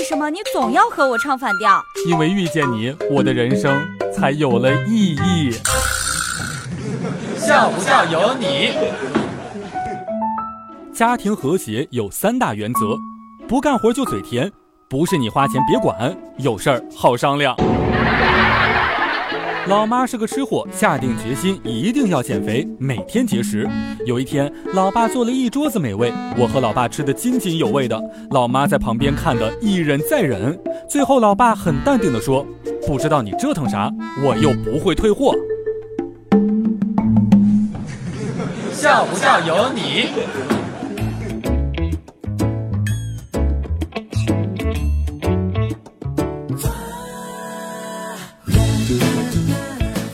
为什么你总要和我唱反调？因为遇见你，我的人生才有了意义。笑不笑由你。家庭和谐有三大原则：不干活就嘴甜，不是你花钱别管，有事儿好商量。老妈是个吃货，下定决心一定要减肥，每天节食。有一天，老爸做了一桌子美味，我和老爸吃得津津有味的，老妈在旁边看得一忍再忍。最后，老爸很淡定地说：“不知道你折腾啥，我又不会退货。”笑不笑由你。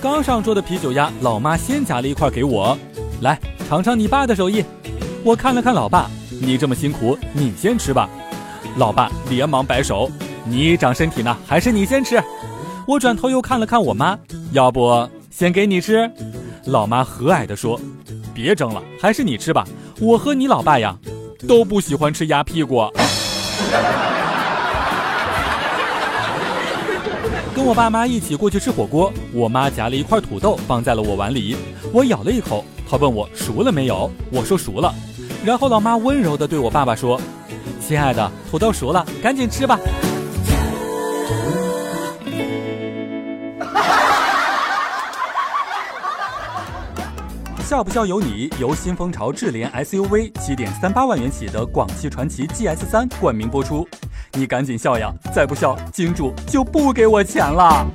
刚上桌的啤酒鸭，老妈先夹了一块给我，来尝尝你爸的手艺。我看了看老爸，你这么辛苦，你先吃吧。老爸连忙摆手，你长身体呢，还是你先吃。我转头又看了看我妈，要不先给你吃。老妈和蔼地说，别争了，还是你吃吧。我和你老爸呀，都不喜欢吃鸭屁股。跟我爸妈一起过去吃火锅，我妈夹了一块土豆放在了我碗里，我咬了一口，她问我熟了没有，我说熟了，然后老妈温柔地对我爸爸说：“亲爱的，土豆熟了，赶紧吃吧。”笑不笑由你，由新风潮智联 SUV 七点三八万元起的广汽传祺 GS 三冠名播出。你赶紧笑呀！再不笑，金主就不给我钱了。